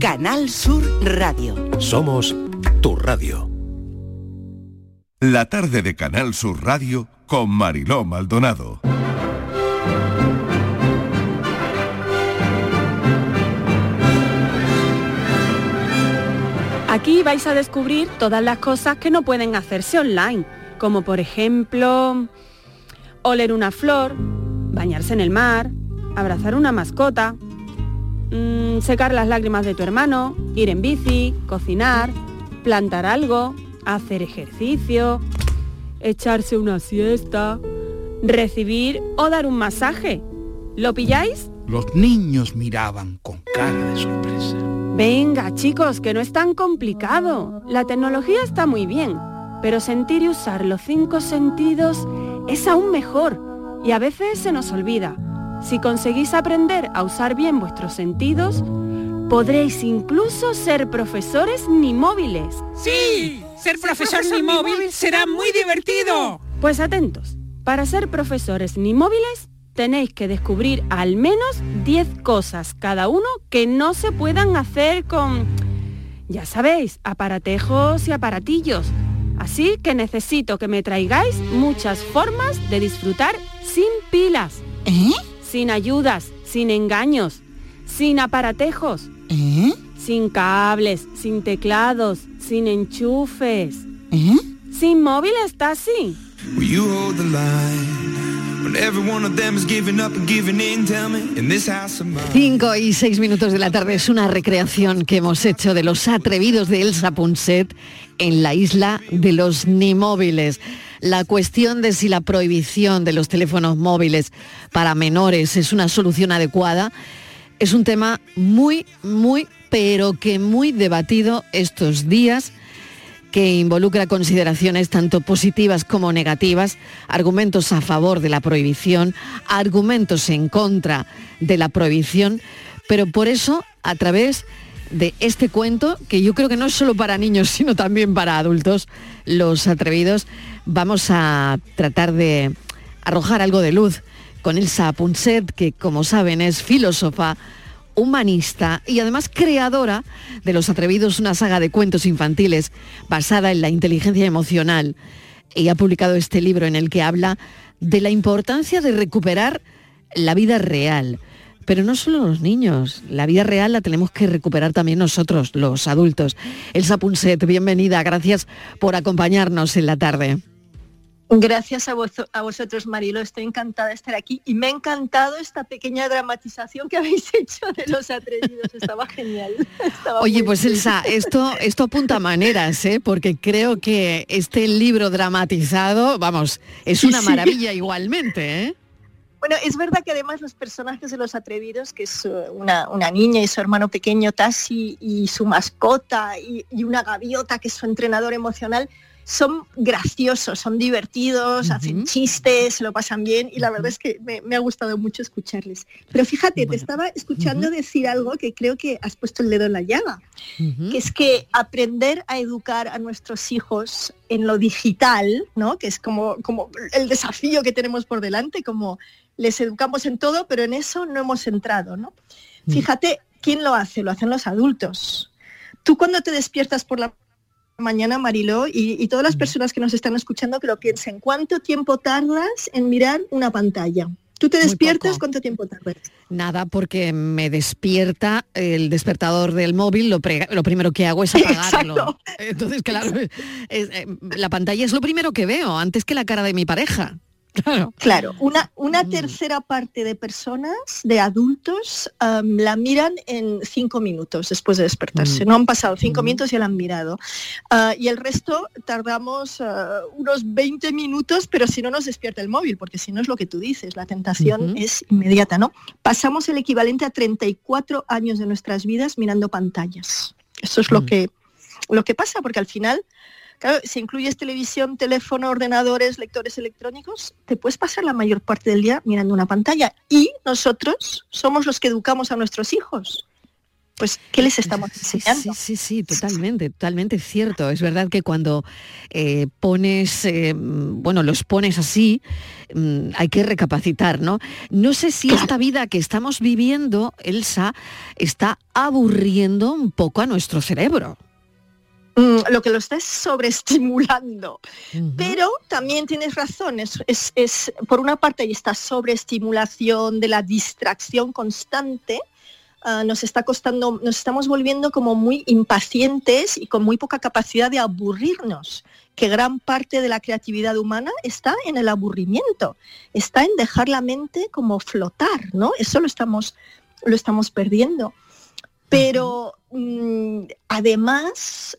Canal Sur Radio. Somos tu radio. La tarde de Canal Sur Radio con Mariló Maldonado. Aquí vais a descubrir todas las cosas que no pueden hacerse online, como por ejemplo oler una flor, bañarse en el mar, abrazar una mascota, mm, secar las lágrimas de tu hermano, ir en bici, cocinar, plantar algo, hacer ejercicio, echarse una siesta, recibir o dar un masaje. ¿Lo pilláis? Los niños miraban con cara de sorpresa. Venga, chicos, que no es tan complicado. La tecnología está muy bien, pero sentir y usar los cinco sentidos es aún mejor y a veces se nos olvida. Si conseguís aprender a usar bien vuestros sentidos, podréis incluso ser profesores ni móviles. ¡Sí! Ser profesor, ni móvil será muy divertido. Pues atentos, para ser profesores ni móviles tenéis que descubrir al menos 10 cosas cada uno que no se puedan hacer con, ya sabéis, aparatejos y aparatillos. Así que necesito que me traigáis muchas formas de disfrutar sin pilas. ¿Eh? Sin ayudas, sin engaños, sin aparatejos. ¿Eh? Sin cables, sin teclados, sin enchufes. ¿Eh? Sin móviles, Tassi. 5 y 6 minutos de la tarde es una recreación que hemos hecho de los atrevidos de Elsa Punset en la isla de los Nimóviles. La cuestión de si la prohibición de los teléfonos móviles para menores es una solución adecuada es un tema muy, muy, pero que muy debatido estos días que involucra consideraciones tanto positivas como negativas, argumentos a favor de la prohibición, argumentos en contra de la prohibición, pero por eso, a través de este cuento, que yo creo que no es solo para niños, sino también para adultos, los atrevidos, vamos a tratar de arrojar algo de luz con Elsa Punset, que como saben es filósofa, humanista y además creadora de Los Atrevidos, una saga de cuentos infantiles basada en la inteligencia emocional. Y ha publicado este libro en el que habla de la importancia de recuperar la vida real. Pero no solo los niños, la vida real la tenemos que recuperar también nosotros, los adultos. Elsa Punset, bienvenida, gracias por acompañarnos en la tarde. Gracias a, vosotros, Marilo. Estoy encantada de estar aquí y me ha encantado esta pequeña dramatización que habéis hecho de los atrevidos. Estaba genial. Oye, pues Elsa, esto, esto apunta a maneras, ¿eh? porque creo que este libro dramatizado, vamos, es una maravilla igualmente. ¿eh? Bueno, es verdad que además los personajes de los atrevidos, que es uh, una, niña y su hermano pequeño Tassi y su mascota y, y una gaviota que es su entrenador emocional, son graciosos, son divertidos, hacen chistes, se lo pasan bien y la verdad es que me, ha gustado mucho escucharles. Pero fíjate, te estaba escuchando decir algo que creo que has puesto el dedo en la llaga, que es que aprender a educar a nuestros hijos en lo digital, ¿no? que es como, como el desafío que tenemos por delante, como les educamos en todo, pero en eso no hemos entrado. ¿no? Mm. Fíjate, ¿quién lo hace? Lo hacen los adultos. Tú cuando te despiertas por la mañana, Mariló, y, todas las personas que nos están escuchando que lo piensen. ¿Cuánto tiempo tardas en mirar una pantalla? ¿Tú te despiertas? ¿Cuánto tiempo tardas? Nada, porque me despierta el despertador del móvil, lo, primero que hago es apagarlo. Entonces, claro, eh, la pantalla es lo primero que veo, antes que la cara de mi pareja. Claro. una, una mm. tercera parte de personas, de adultos, la miran en cinco minutos después de despertarse. Mm. No han pasado cinco mm. minutos y la han mirado. Ah, y el resto tardamos ah, unos 20 minutos, pero si no nos despierta el móvil, porque si no es lo que tú dices, la tentación es inmediata, ¿no? Pasamos el equivalente a 34 años de nuestras vidas mirando pantallas. Eso es lo, que, lo que pasa, porque al final Claro, si incluyes televisión, teléfono, ordenadores, lectores electrónicos, te puedes pasar la mayor parte del día mirando una pantalla. Y nosotros somos los que educamos a nuestros hijos. pues ¿qué les estamos enseñando? Sí, sí, sí, totalmente, totalmente cierto. Es verdad que cuando eh, pones, eh, bueno, los pones así, mm, hay que recapacitar, ¿no? No sé si esta vida que estamos viviendo, Elsa, está aburriendo un poco a nuestro cerebro. Mm, lo que lo está es sobreestimulando. Pero también tienes razón, es, es, por una parte hay esta sobreestimulación de la distracción constante, Ah, nos está costando, nos estamos volviendo como muy impacientes y con muy poca capacidad de aburrirnos, que gran parte de la creatividad humana está en el aburrimiento, está en dejar la mente como flotar, ¿no? Eso lo estamos, lo estamos perdiendo. Pero mm, además,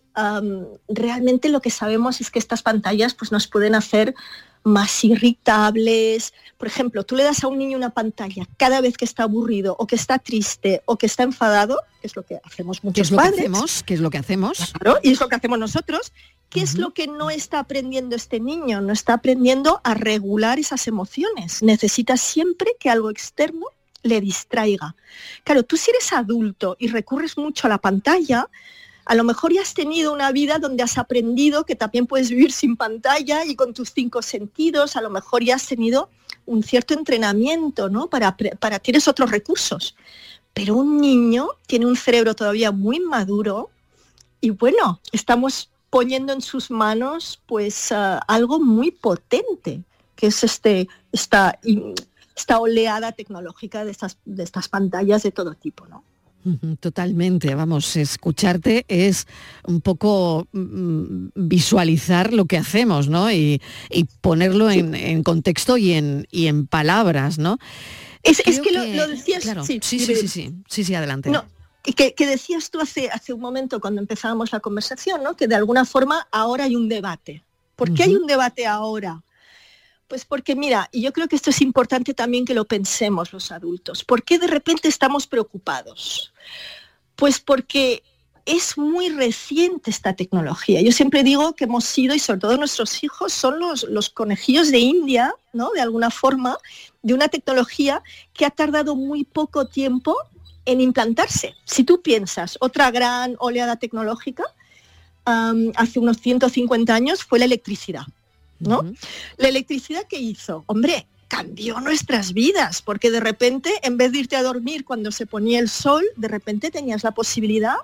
realmente lo que sabemos es que estas pantallas pues, nos pueden hacer más irritables. Por ejemplo, tú le das a un niño una pantalla cada vez que está aburrido o que está triste o que está enfadado, que es lo que hacemos muchos ¿Qué es lo padres. Que hacemos? ¿Qué es lo que hacemos? Claro, y es lo que hacemos nosotros. ¿Qué es lo que no está aprendiendo este niño? No está aprendiendo a regular esas emociones. Necesita siempre que algo externo le distraiga. Claro, tú si eres adulto y recurres mucho a la pantalla, a lo mejor ya has tenido una vida donde has aprendido que también puedes vivir sin pantalla y con tus cinco sentidos, a lo mejor ya has tenido un cierto entrenamiento, ¿no? Para, para tienes otros recursos. Pero un niño tiene un cerebro todavía muy maduro y bueno, estamos poniendo en sus manos pues ah, algo muy potente, que es este, esta, esta oleada tecnológica de estas, de estas pantallas de todo tipo, ¿no? Totalmente, vamos, escucharte es un poco mm, visualizar lo que hacemos, ¿no? Y, ponerlo en, contexto y en, y en palabras, ¿no? Es, que, lo, decías... sí, sí, sí, sí, sí, sí, adelante. No, y que, decías tú hace, hace un momento cuando empezábamos la conversación, ¿no? Que de alguna forma ahora hay un debate. ¿Por qué hay un debate ahora? Pues porque mira, y yo creo que esto es importante también que lo pensemos los adultos. ¿Por qué de repente estamos preocupados? Pues porque es muy reciente esta tecnología. Yo siempre digo que hemos sido, y sobre todo nuestros hijos, son los, los conejillos de India, ¿no? De alguna forma, de una tecnología que ha tardado muy poco tiempo en implantarse. Si tú piensas, otra gran oleada tecnológica hace unos 150 años fue la electricidad. ¿No? La electricidad que hizo, hombre, cambió nuestras vidas, porque de repente, en vez de irte a dormir cuando se ponía el sol, de repente tenías la posibilidad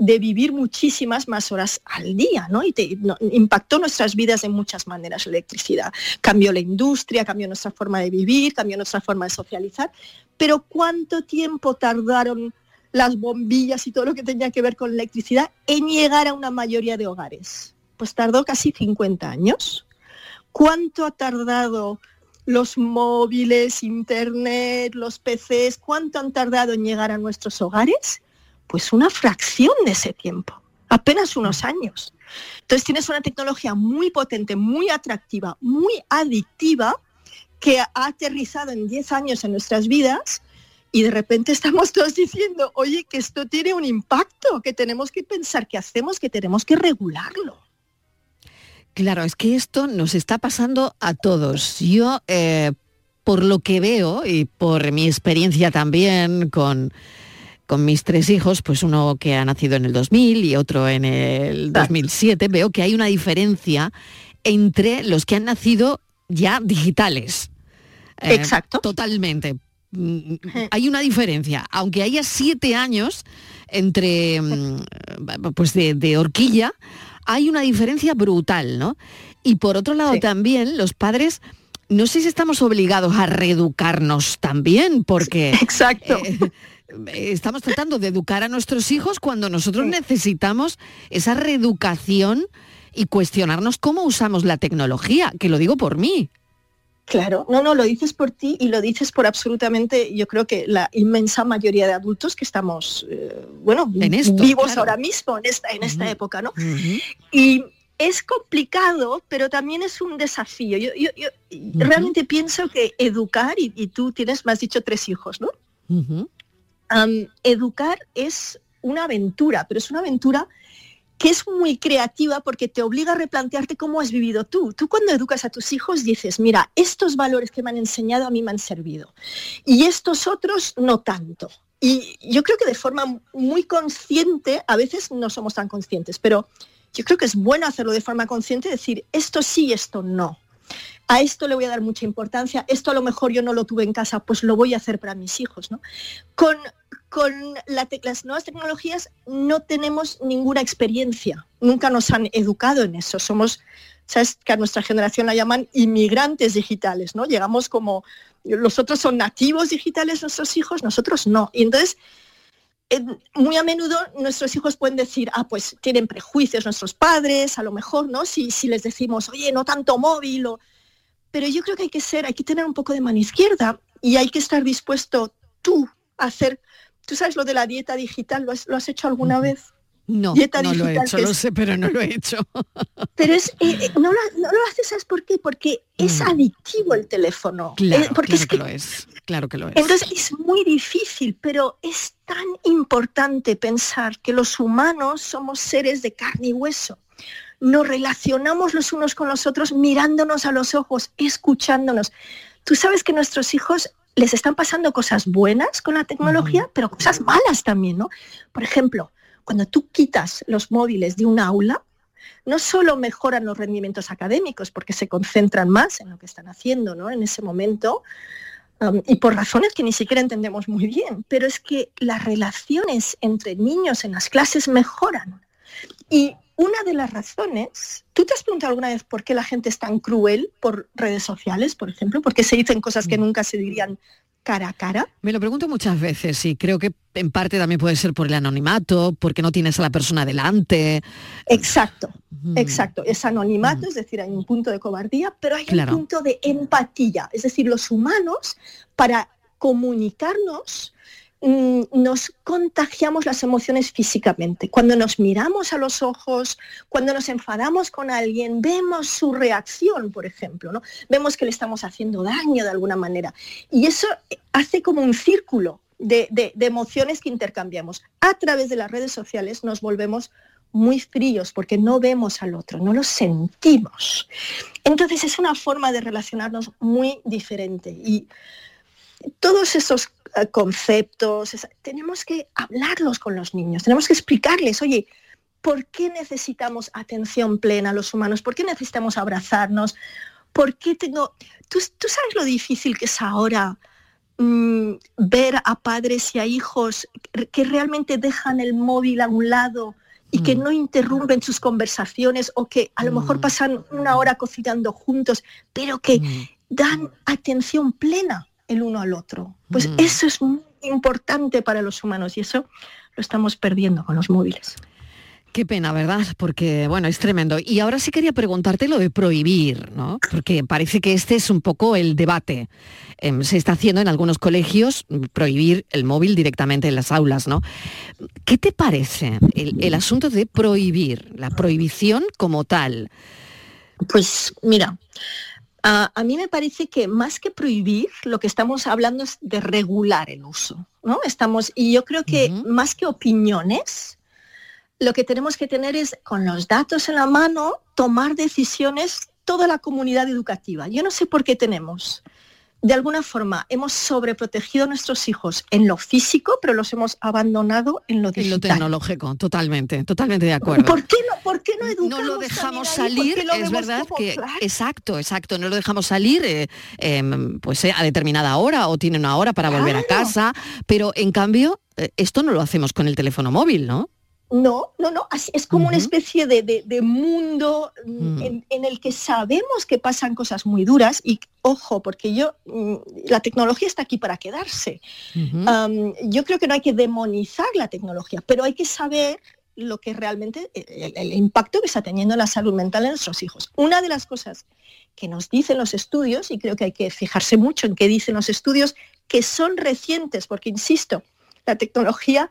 de vivir muchísimas más horas al día, ¿no? Y te, impactó nuestras vidas de muchas maneras la electricidad. Cambió la industria, cambió nuestra forma de vivir, cambió nuestra forma de socializar. Pero ¿cuánto tiempo tardaron las bombillas y todo lo que tenía que ver con la electricidad en llegar a una mayoría de hogares? Pues tardó casi 50 años. ¿Cuánto ha tardado los móviles, internet, los PCs? ¿Cuánto han tardado en llegar a nuestros hogares? Pues una fracción de ese tiempo, apenas unos años. Entonces tienes una tecnología muy potente, muy atractiva, muy adictiva, que ha aterrizado en 10 años en nuestras vidas y de repente estamos todos diciendo, oye, que esto tiene un impacto, que tenemos que pensar qué hacemos, que tenemos que regularlo. Claro, es que esto nos está pasando a todos. Yo, eh, por lo que veo y por mi experiencia también con, con mis tres hijos, pues uno que ha nacido en el 2000 y otro en el 2007, veo que hay una diferencia entre los que han nacido ya digitales. Eh, Exacto. Totalmente. Mm, hay una diferencia, aunque haya siete años entre mm, pues de horquilla, hay una diferencia brutal, ¿no? Y por otro lado también los padres, no sé si estamos obligados a reeducarnos también, porque... Exacto. Eh, estamos tratando de educar a nuestros hijos cuando nosotros necesitamos esa reeducación y cuestionarnos cómo usamos la tecnología, que lo digo por mí. Claro, no, no, lo dices por ti y lo dices por absolutamente, yo creo que la inmensa mayoría de adultos que estamos, eh, bueno, vivos ahora mismo en esta, en esta época, ¿no? Y es complicado, pero también es un desafío. Yo, realmente pienso que educar, y, tú tienes, me has dicho tres hijos, ¿no? educar es una aventura, pero es una aventura que es muy creativa porque te obliga a replantearte cómo has vivido tú. Tú cuando educas a tus hijos dices, mira, estos valores que me han enseñado a mí me han servido y estos otros no tanto. Y yo creo que de forma muy consciente, a veces no somos tan conscientes, pero yo creo que es bueno hacerlo de forma consciente, decir esto sí, esto no. A esto le voy a dar mucha importancia, esto a lo mejor yo no lo tuve en casa, pues lo voy a hacer para mis hijos. ¿no? Con, con las nuevas tecnologías no tenemos ninguna experiencia, nunca nos han educado en eso, somos sabes que a nuestra generación la llaman inmigrantes digitales, ¿no? Llegamos como, los otros son nativos digitales, nuestros hijos, nosotros no. Y entonces, muy a menudo nuestros hijos pueden decir, ah, pues tienen prejuicios nuestros padres, a lo mejor, ¿no? Si, si les decimos, oye, no tanto móvil, pero yo creo que hay que ser, hay que tener un poco de mano izquierda y hay que estar dispuesto tú a hacer, tú sabes lo de la dieta digital, ¿lo has, lo has hecho alguna vez? No, no lo he hecho, lo sé, pero no lo he hecho. Pero es, eh, eh, no, lo, haces, ¿sabes por qué? Porque es mm. adictivo el teléfono. Claro, eh, porque es que, lo es. Claro que lo es. Entonces es muy difícil, pero es tan importante pensar que los humanos somos seres de carne y hueso. Nos relacionamos los unos con los otros mirándonos a los ojos, escuchándonos. Tú sabes que nuestros hijos les están pasando cosas buenas con la tecnología, pero cosas malas también, ¿no? Por ejemplo, cuando tú quitas los móviles de un aula, no solo mejoran los rendimientos académicos porque se concentran más en lo que están haciendo ¿no? en ese momento, um, y por razones que ni siquiera entendemos muy bien, pero es que las relaciones entre niños en las clases mejoran. Y una de las razones, ¿tú te has preguntado alguna vez por qué la gente es tan cruel por redes sociales, por ejemplo? Porque se dicen cosas que mm. nunca se dirían cara a cara? Me lo pregunto muchas veces y creo que en parte también puede ser por el anonimato, porque no tienes a la persona delante. Exacto, exacto. Es anonimato, es decir, hay un punto de cobardía, pero hay un punto de empatía. Es decir, los humanos, para comunicarnos, Mm, nos contagiamos las emociones físicamente. Cuando nos miramos a los ojos, cuando nos enfadamos con alguien, vemos su reacción, por ejemplo, ¿no? Vemos que le estamos haciendo daño de alguna manera. Y eso hace como un círculo de, de emociones que intercambiamos. A través de las redes sociales nos volvemos muy fríos porque no vemos al otro, no lo sentimos. Entonces es una forma de relacionarnos muy diferente. Y todos esos eh, conceptos, tenemos que hablarlos con los niños, tenemos que explicarles, oye, ¿por qué necesitamos atención plena los humanos? ¿Por qué necesitamos abrazarnos? ¿Por qué tengo... ¿Tú, sabes lo difícil que es ahora mm, ver a padres y a hijos que realmente dejan el móvil a un lado y que mm. no interrumpen sus conversaciones o que a lo mejor mm. pasan una hora cocinando juntos, pero que dan atención plena el uno al otro. Pues mm. eso es muy importante para los humanos y eso lo estamos perdiendo con los móviles. Qué pena, ¿verdad? Porque, bueno, es tremendo. Y ahora sí quería preguntarte lo de prohibir, ¿no? Porque parece que este es un poco el debate. Em, se está haciendo en algunos colegios prohibir el móvil directamente en las aulas, ¿no? ¿Qué te parece el asunto de prohibir, la prohibición como tal? Pues mira, a mí me parece que más que prohibir, lo que estamos hablando es de regular el uso. ¿no? Estamos, y yo creo que más que opiniones, lo que tenemos que tener es, con los datos en la mano, tomar decisiones toda la comunidad educativa. Yo no sé por qué tenemos de alguna forma hemos sobreprotegido a nuestros hijos en lo físico, pero los hemos abandonado en lo digital. En lo tecnológico, totalmente, totalmente de acuerdo. ¿Por qué no, por qué no educamos No lo dejamos salir, es verdad que, exacto, exacto, no lo dejamos salir eh, em, pues eh, a determinada hora o tiene una hora para volver a casa, pero en cambio eh, esto no lo hacemos con el teléfono móvil, ¿no? No, no, no, es como una especie de, mundo mm, mm. en, el que sabemos que pasan cosas muy duras y ojo, porque yo, mm, la tecnología está aquí para quedarse. yo creo que no hay que demonizar la tecnología, pero hay que saber lo que realmente, el, el, impacto que está teniendo en la salud mental de nuestros hijos. Una de las cosas que nos dicen los estudios, y creo que hay que fijarse mucho en qué dicen los estudios, que son recientes, porque insisto, la tecnología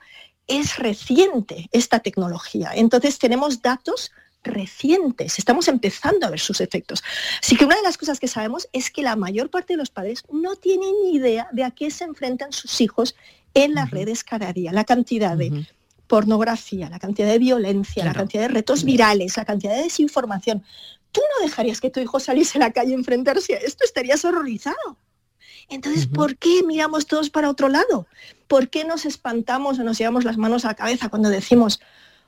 es reciente esta tecnología. Entonces tenemos datos recientes, estamos empezando a ver sus efectos. Así que una de las cosas que sabemos es que la mayor parte de los padres no tienen ni idea de a qué se enfrentan sus hijos en las redes cada día, la cantidad de pornografía, la cantidad de violencia, la cantidad de retos virales, la cantidad de desinformación. Tú no dejarías que tu hijo saliese a la calle a enfrentarse a esto, estarías horrorizado. Entonces, ¿por qué miramos todos para otro lado? ¿Por qué nos espantamos o nos llevamos las manos a la cabeza cuando decimos,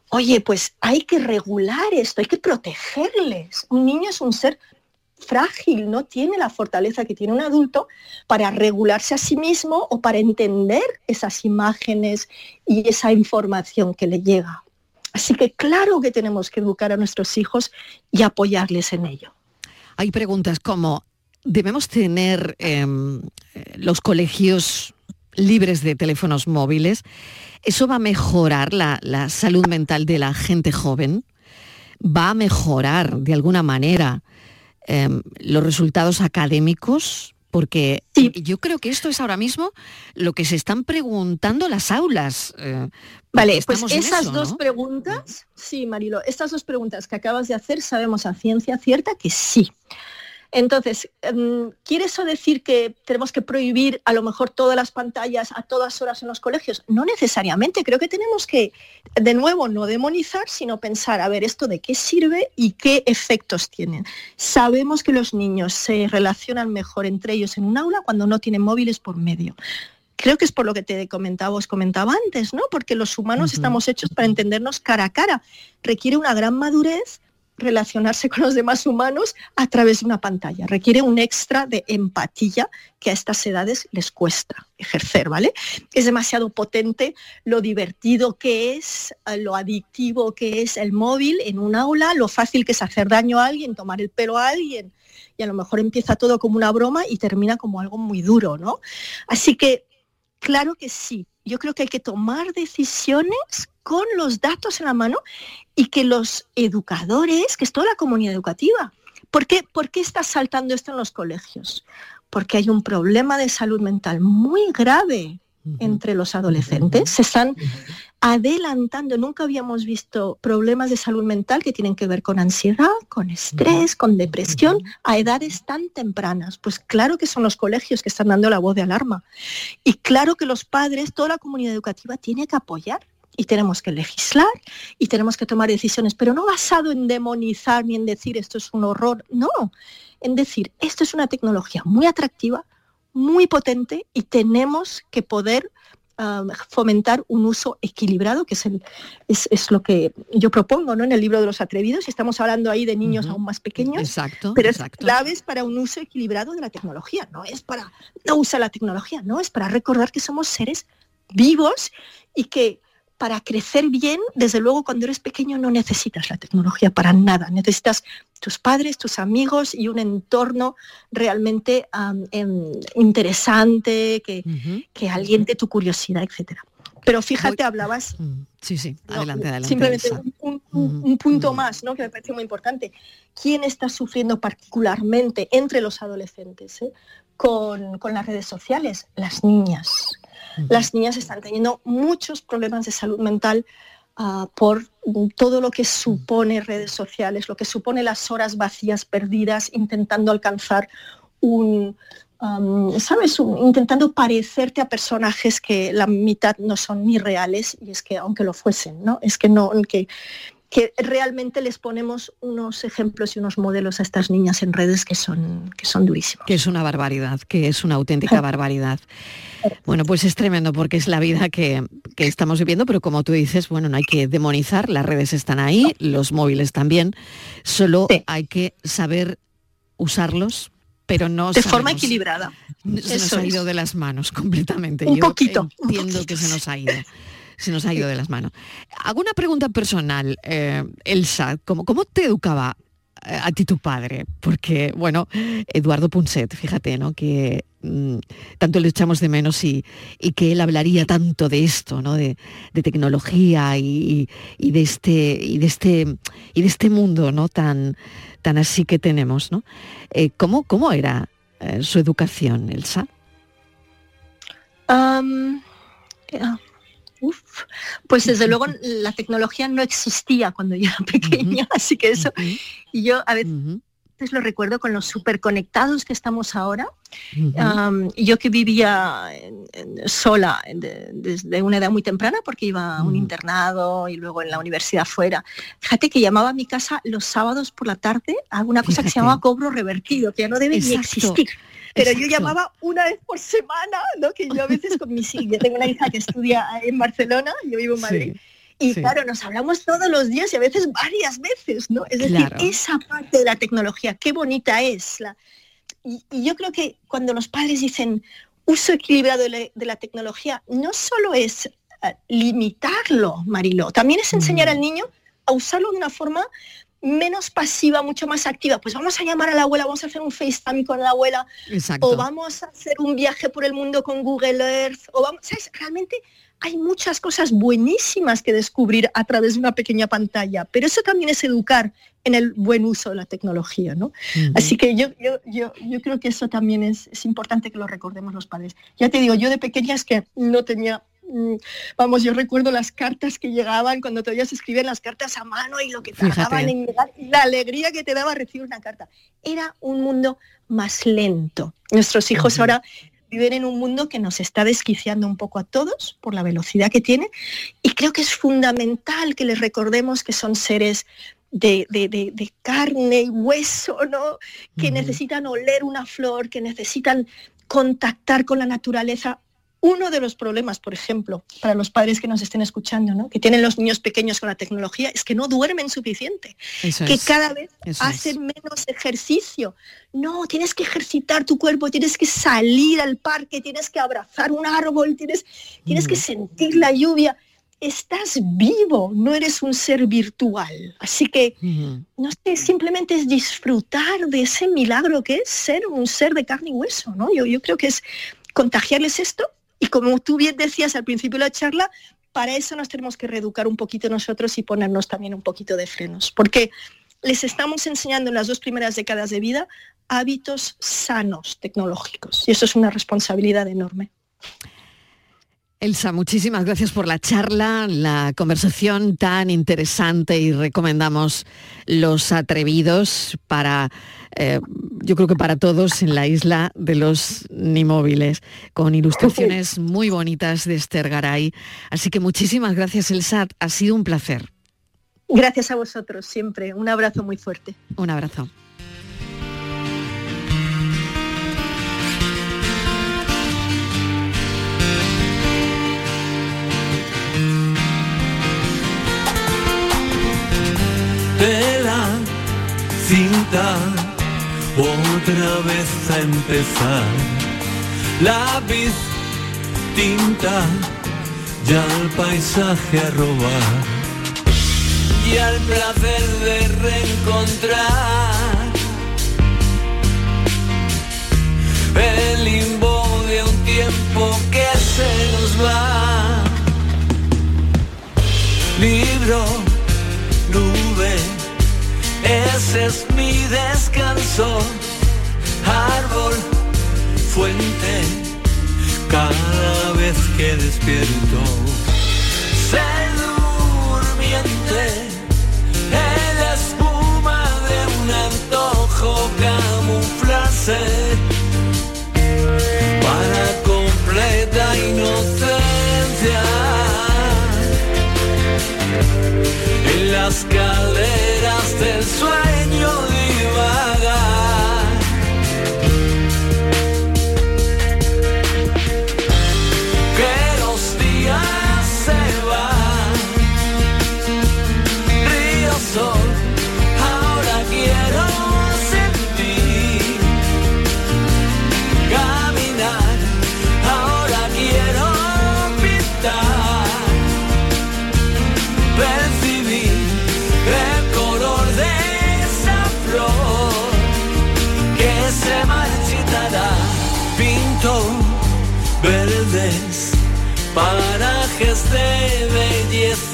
oye, pues hay que regular esto, hay que protegerles? Un niño es un ser frágil, no tiene la fortaleza que tiene un adulto para regularse a sí mismo o para entender esas imágenes y esa información que le llega. Así que claro que tenemos que educar a nuestros hijos y apoyarles en ello. Hay preguntas como, ¿debemos tener em, los colegios libres de teléfonos móviles? ¿Eso va a mejorar la, salud mental de la gente joven? ¿Va a mejorar de alguna manera em, los resultados académicos? Porque yo creo que esto es ahora mismo lo que se están preguntando las aulas. Eh, vale, pues esas dos preguntas, sí, Marilo, estas dos preguntas que acabas de hacer sabemos a ciencia cierta que sí. Entonces, em, ¿quiere eso decir que tenemos que prohibir a lo mejor todas las pantallas a todas horas en los colegios? No necesariamente, creo que tenemos que, de nuevo, no demonizar, sino pensar, a ver, esto de qué sirve y qué efectos tienen. Sabemos que los niños se relacionan mejor entre ellos en un aula cuando no tienen móviles por medio creo que es por lo que te comentaba, os comentaba antes, ¿no? Porque los humanos estamos hechos para entendernos cara a cara. Requiere una gran madurez relacionarse con los demás humanos a través de una pantalla. Requiere un extra de empatía que a estas edades les cuesta ejercer, ¿vale? Es demasiado potente lo divertido que es, lo adictivo que es el móvil en un aula, lo fácil que es hacer daño a alguien, tomar el pelo a alguien, y a lo mejor empieza todo como una broma y termina como algo muy duro, ¿no? Así que, claro que sí, yo creo que hay que tomar decisiones con los datos en la mano y que los educadores, que es toda la comunidad educativa, ¿por qué, ¿por qué está saltando esto en los colegios? Porque hay un problema de salud mental muy grave entre los adolescentes. Se están adelantando, nunca habíamos visto problemas de salud mental que tienen que ver con ansiedad, con estrés, con depresión a edades tan tempranas. Pues claro que son los colegios que están dando la voz de alarma. Y claro que los padres, toda la comunidad educativa tiene que apoyar y tenemos que legislar y tenemos que tomar decisiones, pero no basado en demonizar ni en decir esto es un horror, no, en decir esto es una tecnología muy atractiva, muy potente y tenemos que poder um, fomentar un uso equilibrado, que es, el, es, lo que yo propongo ¿no? en el libro de los atrevidos, y estamos hablando ahí de niños aún más pequeños, exacto, pero es claves para un uso equilibrado de la tecnología, no es para no usar la tecnología, no, es para recordar que somos seres vivos y que para crecer bien, desde luego cuando eres pequeño no necesitas la tecnología para nada, necesitas tus padres, tus amigos y un entorno realmente em, interesante, que, que aliente tu curiosidad, etc. Pero fíjate, hablabas... Mm, sí, sí, adelante, adelante. Simplemente un, punto más, ¿no? que me parece muy importante. ¿Quién está sufriendo particularmente entre los adolescentes eh, con, con las redes sociales? Las niñas las niñas están teniendo muchos problemas de salud mental ah, por todo lo que supone redes sociales, lo que supone las horas vacías perdidas intentando alcanzar un, ¿sabes? intentando parecerte a personajes que la mitad no son ni reales y es que aunque lo fuesen, ¿no? Es que no, que que realmente les ponemos unos ejemplos y unos modelos a estas niñas en redes que son, que son durísimos. Que es una barbaridad, que es una auténtica barbaridad. Bueno, pues es tremendo porque es la vida que, estamos viviendo, pero como tú dices, bueno, no hay que demonizar, las redes están ahí, los móviles también, solo hay que saber usarlos, pero no de forma equilibrada. Se nos ha ido de las manos completamente. Un poquito. Entiendo que se nos ha ido se nos ha ido de las manos. Hago una pregunta personal, eh, Elsa, ¿cómo, ¿cómo te educaba eh, a ti tu padre? Porque, bueno, Eduardo Punset, fíjate, ¿no? Que mm, tanto le echamos de menos y, que él hablaría tanto de esto, ¿no? De, tecnología y, de este, y, de este, y de este mundo, ¿no? Tan, tan así que tenemos, ¿no? Eh, ¿cómo, ¿Cómo era su educación, Elsa? Pues desde luego la tecnología no existía cuando yo era pequeña, así que eso, y yo a veces veces lo recuerdo con los superconectados que estamos ahora. yo que vivía sola desde una edad muy temprana porque iba a un internado y luego en la universidad fuera. Fíjate que llamaba a mi casa los sábados por la tarde a una cosa que se llamaba cobro revertido, que ya no debe ni existir. Pero yo llamaba una vez por semana, ¿no? Que yo a veces con mis hijos, yo tengo una hija que estudia en Barcelona, yo vivo en Madrid. Y claro, nos hablamos todos los días y a veces varias veces, ¿no? Es decir, esa parte de la tecnología, qué bonita es. La... Y, yo creo que cuando los padres dicen uso equilibrado de la, tecnología, no solo es eh, limitarlo, Marilo, también es enseñar al niño a usarlo de una forma menos pasiva, mucho más activa. Pues vamos a llamar a la abuela, vamos a hacer un FaceTime con la abuela, o vamos a hacer un viaje por el mundo con Google Earth, o vamos, Realmente hay muchas cosas buenísimas que descubrir a través de una pequeña pantalla, pero eso también es educar en el buen uso de la tecnología, ¿no? Así que yo, yo, yo, yo, creo que eso también es, es importante que lo recordemos los padres. Ya te digo, yo de pequeña es que no tenía vamos, yo recuerdo las cartas que llegaban cuando todavía se escribían las cartas a mano y lo que tardaban en llegar, y la alegría que te daba recibir una carta. Era un mundo más lento. Nuestros hijos ahora viven en un mundo que nos está desquiciando un poco a todos por la velocidad que tiene y creo que es fundamental que les recordemos que son seres de, carne y hueso, ¿no? Que necesitan oler una flor, que necesitan contactar con la naturaleza uno de los problemas, por ejemplo, para los padres que nos estén escuchando, ¿no? que tienen los niños pequeños con la tecnología, es que no duermen suficiente, que cada vez hacen menos ejercicio. No, tienes que ejercitar tu cuerpo, tienes que salir al parque, tienes que abrazar un árbol, tienes, tienes que sentir la lluvia. Estás vivo, no eres un ser virtual. Así que, no sé, simplemente es disfrutar de ese milagro que es ser un ser de carne y hueso. ¿no? Yo, yo creo que es contagiarles esto y como tú bien decías al principio de la charla, para eso nos tenemos que reeducar un poquito nosotros y ponernos también un poquito de frenos, porque les estamos enseñando en las dos primeras décadas de vida hábitos sanos tecnológicos y eso es una responsabilidad enorme. Elsa, muchísimas gracias por la charla, la conversación tan interesante y recomendamos los atrevidos para, eh, yo creo que para todos en la isla de los Nimóviles, con ilustraciones muy bonitas de Esther Garay. Así que muchísimas gracias, Elsa, ha sido un placer. Gracias a vosotros siempre, un abrazo muy fuerte. Un abrazo. De la cinta, otra vez a empezar. Lápiz, tinta, ya el paisaje a robar. Y al placer de reencontrar el limbo de un tiempo que se nos va. Libro es mi descanso, árbol, fuente, cada vez que despierto, sé durmiente, el espuma de un antojo camuflarse para completa inocencia. las calderas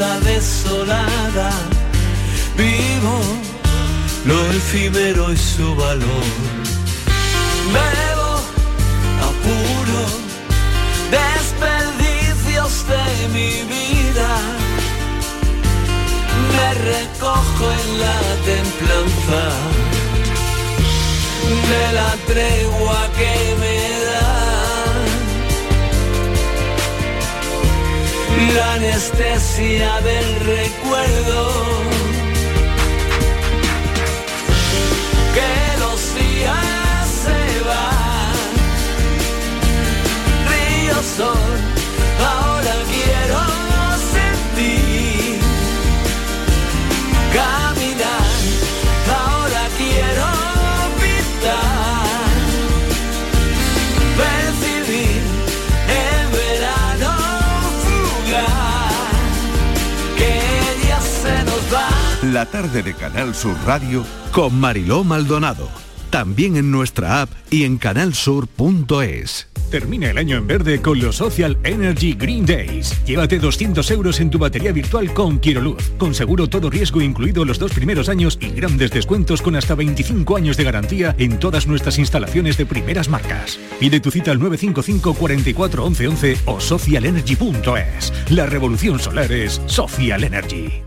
desolada. Vivo lo efímero y su valor. Bebo apuro, desperdicios de mi vida. Me recojo en la templanza de la tregua que me la anestesia del recuerdo tarde de Canal Sur Radio Con Mariló Maldonado. También en nuestra app y en canalsur.es. Termina el año en verde con los Social Energy Green Days. Llévate 200 euros en tu batería virtual con Quiroluz, con seguro todo riesgo incluido los dos primeros años y grandes descuentos con hasta 25 años de garantía en todas nuestras instalaciones de primeras marcas. Pide tu cita al 955 44 11 11 o socialenergy.es. La revolución solar es Social Energy.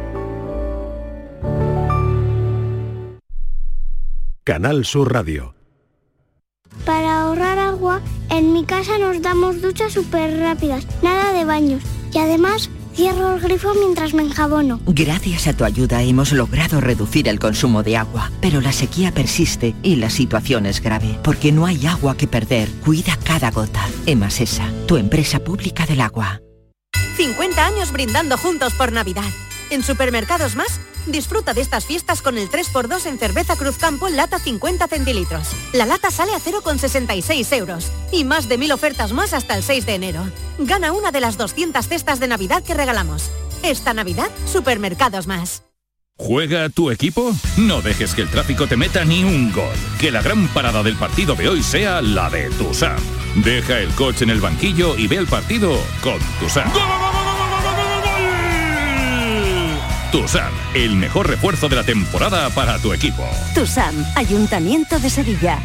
Canal Sur Radio. Para ahorrar agua, en mi casa nos damos duchas súper rápidas, nada de baños. Y además, cierro el grifo mientras me enjabono. Gracias a tu ayuda hemos logrado reducir el consumo de agua, pero la sequía persiste y la situación es grave, porque no hay agua que perder. Cuida cada gota. Emasesa, tu empresa pública del agua. 50 años brindando juntos por Navidad. En Supermercados Más, disfruta de estas fiestas con el 3x2 en cerveza Cruzcampo en lata 50 centilitros. La lata sale a 0,66 euros. Y más de mil ofertas más hasta el 6 de enero. Gana una de las 200 cestas de Navidad que regalamos. Esta Navidad, Supermercados Más. ¿Juega tu equipo? No dejes que el tráfico te meta ni un gol. Que la gran parada del partido de hoy sea la de Tusam. Deja el coche en el banquillo y ve el partido con Tusam. Tusam, el mejor refuerzo de la temporada para tu equipo. TUSAM, Ayuntamiento de Sevilla.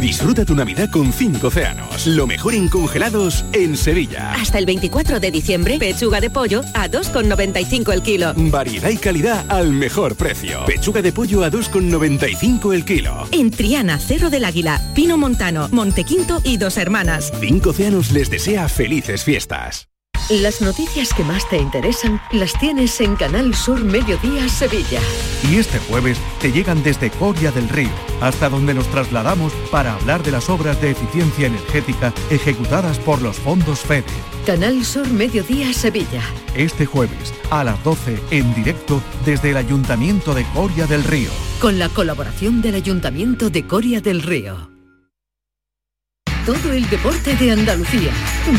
Disfruta tu Navidad con 5 océanos. Lo mejor en congelados en Sevilla. Hasta el 24 de diciembre, pechuga de pollo a 2,95 el kilo. Variedad y calidad al mejor precio. Pechuga de pollo a 2,95 el kilo. En Triana, Cerro del Águila, Pino Montano, Montequinto y Dos Hermanas. 5 océanos les desea felices fiestas. Las noticias que más te interesan las tienes en Canal Sur Mediodía Sevilla. Y este jueves te llegan desde Coria del Río, hasta donde nos trasladamos para hablar de las obras de eficiencia energética ejecutadas por los fondos FEDE. Canal Sur Mediodía Sevilla. Este jueves a las 12 en directo desde el Ayuntamiento de Coria del Río. Con la colaboración del Ayuntamiento de Coria del Río. Todo el deporte de Andalucía,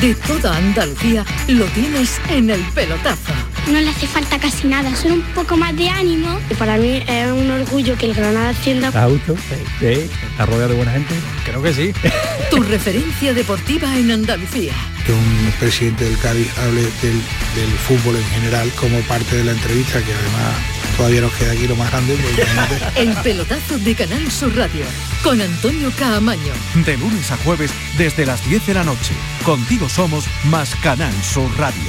de toda Andalucía, lo tienes en el pelotazo. No le hace falta casi nada, solo un poco más de ánimo. Para mí es un orgullo que el Granada ascienda. ¿Está justo? Sí. ¿Está rodeado de buena gente? Creo que sí. Tu referencia deportiva en Andalucía. Que un presidente del Cádiz hable del, del fútbol en general como parte de la entrevista, que además todavía nos queda aquí lo más grande. porque- El pelotazo de Canal Sur Radio, con Antonio Caamaño. De lunes a jueves desde las 10 de la noche. Contigo somos más Canal Sur Radio.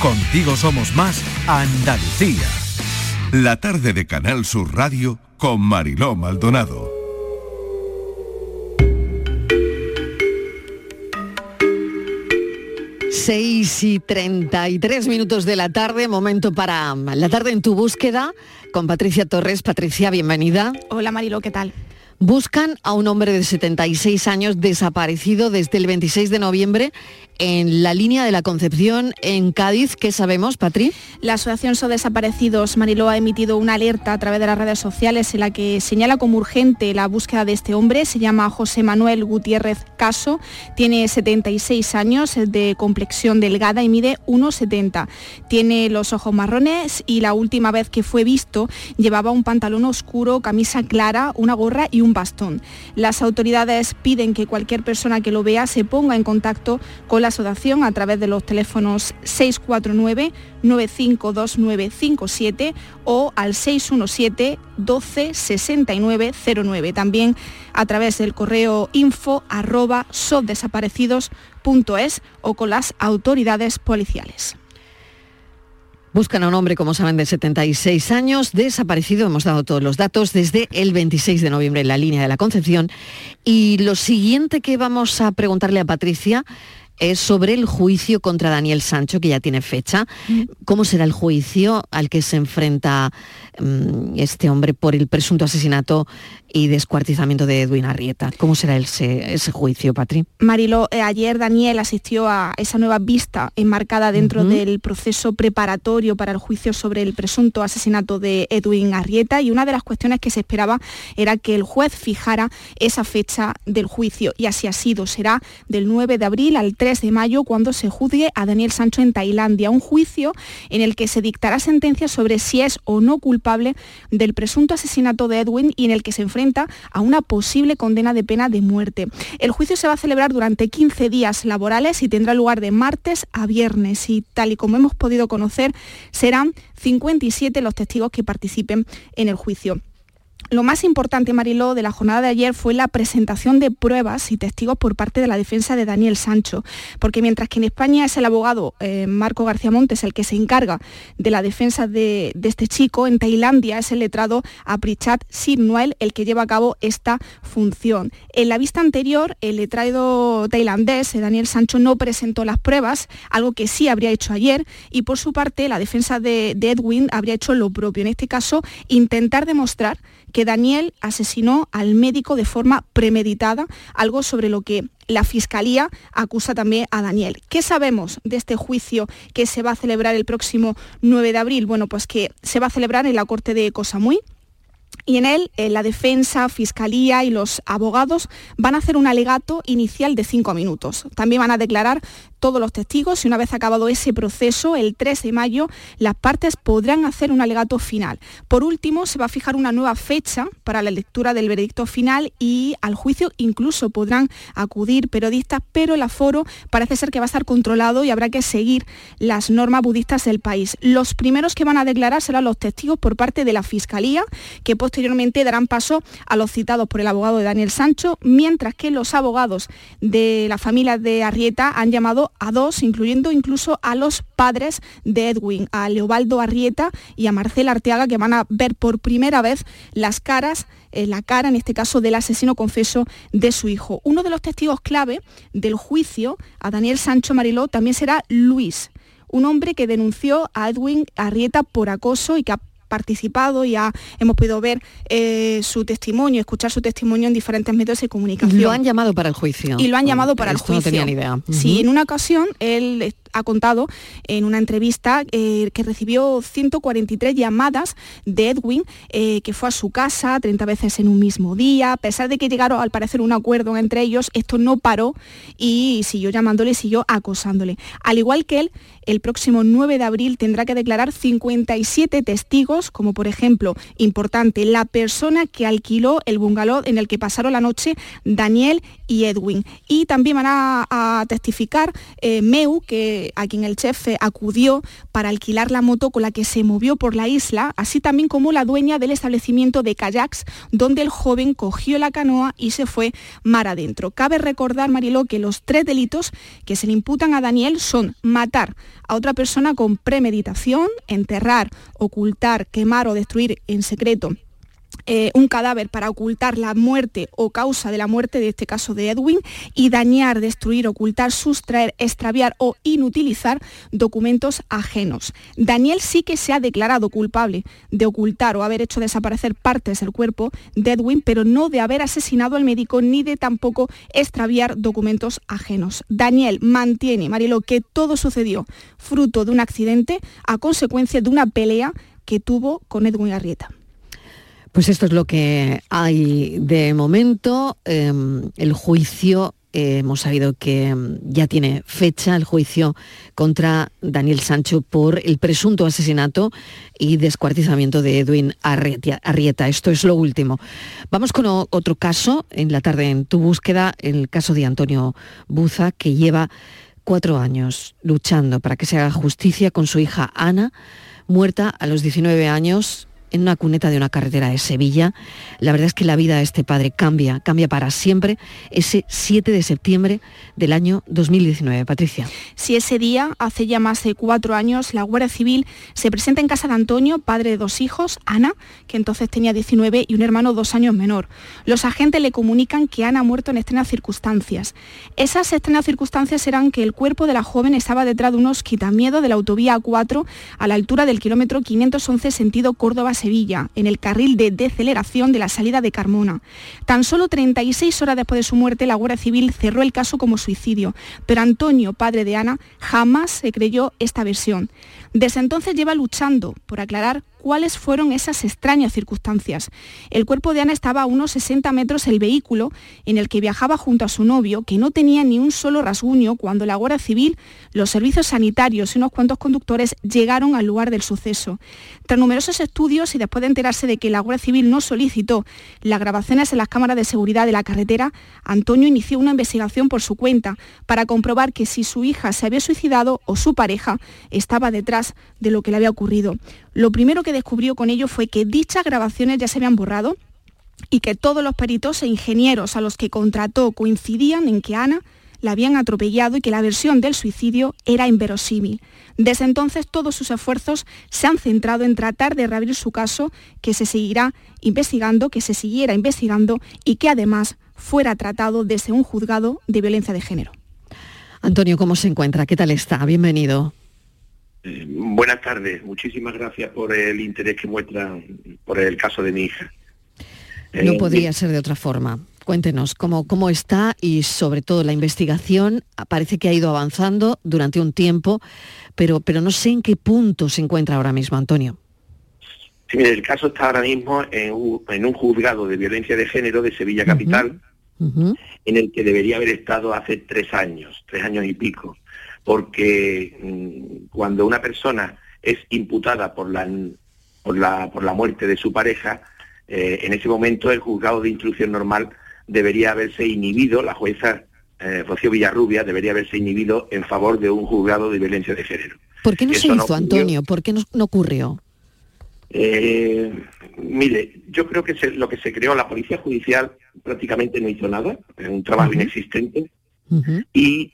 Contigo somos más Andalucía. La tarde de Canal Sur Radio con Mariló Maldonado. Seis y 33 minutos de la tarde, momento para la tarde en tu búsqueda con Patricia Torres. Patricia, bienvenida. Hola Marilo, ¿qué tal? Buscan a un hombre de 76 años desaparecido desde el 26 de noviembre en la línea de la Concepción en Cádiz. ¿Qué sabemos, Patri? La Asociación So Desaparecidos Mariló ha emitido una alerta a través de las redes sociales en la que señala como urgente la búsqueda de este hombre. Se llama José Manuel Gutiérrez Caso, tiene 76 años, es de complexión delgada y mide 1,70. Tiene los ojos marrones y la última vez que fue visto llevaba un pantalón oscuro, camisa clara, una gorra y un bastón. Las autoridades piden que cualquier persona que lo vea se ponga en contacto con la asociación a través de los teléfonos 649 952957 o al 617 12 69 09. También a través del correo info arroba soddesaparecidos.es o con las autoridades policiales. Buscan a un hombre, como saben, de 76 años, desaparecido, hemos dado todos los datos, desde el 26 de noviembre en la línea de la Concepción. Y lo siguiente que vamos a preguntarle a Patricia es sobre el juicio contra Daniel Sancho, que ya tiene fecha. Mm. ¿Cómo será el juicio al que se enfrenta mm, este hombre por el presunto asesinato y descuartizamiento de Edwin Arrieta. ¿Cómo será ese, ese juicio, Patri? Marilo, eh, ayer Daniel asistió a esa nueva vista enmarcada dentro del proceso preparatorio para el juicio sobre el presunto asesinato de Edwin Arrieta y una de las cuestiones que se esperaba era que el juez fijara esa fecha del juicio y así ha sido. Será del 9 de abril al 3 de mayo cuando se juzgue a Daniel Sancho en Tailandia, un juicio en el que se dictará sentencia sobre si es o no culpable del presunto asesinato de Edwin y en el que se enfrenta a una posible condena de pena de muerte. El juicio se va a celebrar durante 15 días laborales y tendrá lugar de martes a viernes y tal y como hemos podido conocer serán 57 los testigos que participen en el juicio. Lo más importante, Mariló, de la jornada de ayer fue la presentación de pruebas y testigos por parte de la defensa de Daniel Sancho, porque mientras que en España es el abogado eh, Marco García Montes el que se encarga de la defensa de, este chico, en Tailandia es el letrado Aprichat Sirnuel el que lleva a cabo esta función. En la vista anterior, el letrado tailandés, eh, Daniel Sancho, no presentó las pruebas, algo que sí habría hecho ayer, y por su parte la defensa de Edwin habría hecho lo propio, en este caso, intentar demostrar que Daniel asesinó al médico de forma premeditada, algo sobre lo que la Fiscalía acusa también a Daniel. ¿Qué sabemos de este juicio que se va a celebrar el próximo 9 de abril? Bueno, pues que se va a celebrar en la Corte de Cosamuy, y en él eh, la defensa, fiscalía y los abogados van a hacer un alegato inicial de cinco minutos. También van a declarar todos los testigos y una vez acabado ese proceso, el 3 de mayo, las partes podrán hacer un alegato final. Por último, se va a fijar una nueva fecha para la lectura del veredicto final y al juicio incluso podrán acudir periodistas, pero el aforo parece ser que va a estar controlado y habrá que seguir las normas budistas del país. Los primeros que van a declarar serán los testigos por parte de la Fiscalía, que posteriormente darán paso a los citados por el abogado de Daniel Sancho, mientras que los abogados de la familia de Arrieta han llamado a dos, incluyendo incluso a los padres de Edwin, a Leobaldo Arrieta y a Marcela Arteaga, que van a ver por primera vez las caras, eh, la cara en este caso del asesino confeso de su hijo. Uno de los testigos clave del juicio a Daniel Sancho Mariló también será Luis un hombre que denunció a Edwin Arrieta por acoso y que ha participado y hemos podido ver eh, su testimonio, escuchar su testimonio en diferentes medios de comunicación. Lo han llamado para el juicio. Y lo han llamado para el juicio. No tenía ni idea. Sí, en una ocasión él ha contado en una entrevista eh, que recibió 143 llamadas de Edwin, eh, que fue a su casa 30 veces en un mismo día. A pesar de que llegaron al parecer un acuerdo entre ellos, esto no paró y siguió llamándole, siguió acosándole. Al igual que él, el próximo 9 de abril tendrá que declarar 57 testigos, como por ejemplo, importante, la persona que alquiló el bungalow en el que pasaron la noche Daniel y Edwin. Y también van a, testificar eh, Meu, que a quien el chef acudió para alquilar la moto con la que se movió por la isla, así también como la dueña del establecimiento de kayaks, donde el joven cogió la canoa y se fue mar adentro. Cabe recordar, Mariló, que los tres delitos que se le imputan a Daniel son matar a otra persona con premeditación, enterrar, ocultar, quemar o destruir en secreto eh, un cadáver para ocultar la muerte o causa de la muerte, de este caso de Edwin, y dañar, destruir, ocultar, sustraer, extraviar o inutilizar documentos ajenos. Daniel sí que se ha declarado culpable de ocultar o haber hecho desaparecer partes del cuerpo de Edwin, pero no de haber asesinado al médico ni de tampoco extraviar documentos ajenos. Daniel mantiene, Marilo, que todo sucedió fruto de un accidente a consecuencia de una pelea que tuvo con Edwin Arrieta. Pues esto es lo que hay de momento. Em, el juicio, eh, hemos sabido que em, ya tiene fecha el juicio contra Daniel Sancho por el presunto asesinato y descuartizamiento de Edwin Arrieta. Esto es lo último. Vamos con otro caso en la tarde en tu búsqueda, el caso de Antonio Buza, que lleva cuatro años luchando para que se haga justicia con su hija Ana, muerta a los 19 años en una cuneta de una carretera de Sevilla. La verdad es que la vida de este padre cambia, cambia para siempre ese 7 de septiembre del año 2019. Patricia. Si ese día, hace ya más de cuatro años, la Guardia Civil se presenta en casa de Antonio, padre de dos hijos, Ana, que entonces tenía 19, y un hermano dos años menor. Los agentes le comunican que Ana ha muerto en extrañas circunstancias. Esas extrañas circunstancias eran que el cuerpo de la joven estaba detrás de unos quitamiedos de la autovía A4 a la altura del kilómetro 511 sentido Córdoba Sevilla, en el carril de deceleración de la salida de Carmona. Tan solo 36 horas después de su muerte, la Guardia Civil cerró el caso como suicidio, pero Antonio, padre de Ana, jamás se creyó esta versión. Desde entonces lleva luchando por aclarar cuáles fueron esas extrañas circunstancias. El cuerpo de Ana estaba a unos 60 metros del vehículo en el que viajaba junto a su novio, que no tenía ni un solo rasguño cuando la Guardia Civil, los servicios sanitarios y unos cuantos conductores llegaron al lugar del suceso. Tras numerosos estudios y después de enterarse de que la Guardia Civil no solicitó las grabaciones en las cámaras de seguridad de la carretera, Antonio inició una investigación por su cuenta para comprobar que si su hija se había suicidado o su pareja estaba detrás de lo que le había ocurrido. Lo primero que descubrió con ello fue que dichas grabaciones ya se habían borrado y que todos los peritos e ingenieros a los que contrató coincidían en que Ana la habían atropellado y que la versión del suicidio era inverosímil. Desde entonces todos sus esfuerzos se han centrado en tratar de reabrir su caso, que se seguirá investigando, que se siguiera investigando y que además fuera tratado desde un juzgado de violencia de género. Antonio, ¿cómo se encuentra? ¿Qué tal está? Bienvenido. Eh, buenas tardes, muchísimas gracias por el interés que muestran por el caso de mi hija. No eh, podría ser de otra forma. Cuéntenos cómo, cómo está y sobre todo la investigación parece que ha ido avanzando durante un tiempo, pero, pero no sé en qué punto se encuentra ahora mismo, Antonio. Sí, el caso está ahora mismo en un, juzgado de violencia de género de Sevilla Capital, en el que debería haber estado hace tres años, tres años y pico porque mm, cuando una persona es imputada por la, por la, por la muerte de su pareja, eh, en ese momento el juzgado de instrucción normal debería haberse inhibido, la jueza eh, Rocío Villarrubia debería haberse inhibido en favor de un juzgado de violencia de género. ¿Por qué no se hizo, Antonio? ¿Por qué no, ocurrió? Eh, mire, yo creo que lo que se creó, la Policía Judicial prácticamente no hizo nada, un trabajo inexistente, y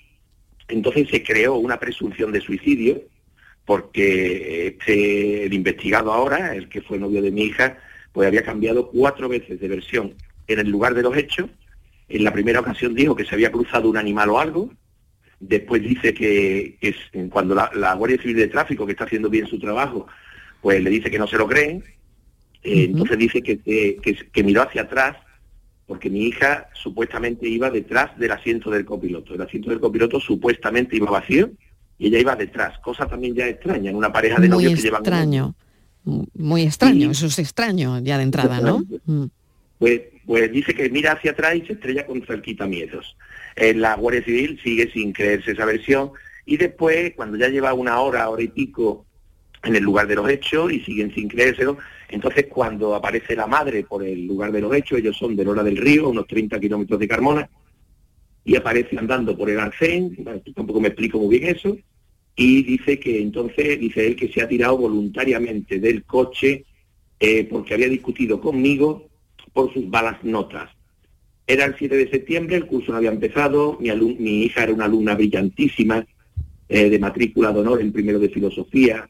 entonces se creó una presunción de suicidio porque este, el investigado ahora, el que fue novio de mi hija, pues había cambiado cuatro veces de versión en el lugar de los hechos. En la primera ocasión dijo que se había cruzado un animal o algo. Después dice que, cuando la, Guardia Civil de Tráfico, que está haciendo bien su trabajo, pues le dice que no se lo creen. Eh, entonces dice que, que miró hacia atrás porque mi hija supuestamente iba detrás del asiento del copiloto. El asiento del copiloto supuestamente iba vacío y ella iba detrás, cosa también ya extraña en una pareja de novios que llevan... Extraño. Muy extraño, eso es extraño ya de entrada, ¿no? Mm. Pues, pues dice que mira hacia atrás y se estrella contra el quitamiedos. En la Guardia Civil sigue sin creerse esa versión y después, cuando ya lleva una hora, hora y pico en el lugar de los hechos y siguen sin creérselo, entonces, cuando aparece la madre por el lugar de los hechos, ellos son de Lora del Río, unos 30 kilómetros de Carmona, y aparece andando por el arcén, tampoco me explico muy bien eso, y dice que entonces, dice él que se ha tirado voluntariamente del coche eh, porque había discutido conmigo por sus malas notas. Era el 7 de septiembre, el curso no había empezado, mi, hija era una alumna brillantísima, eh, de matrícula de honor en primero de filosofía,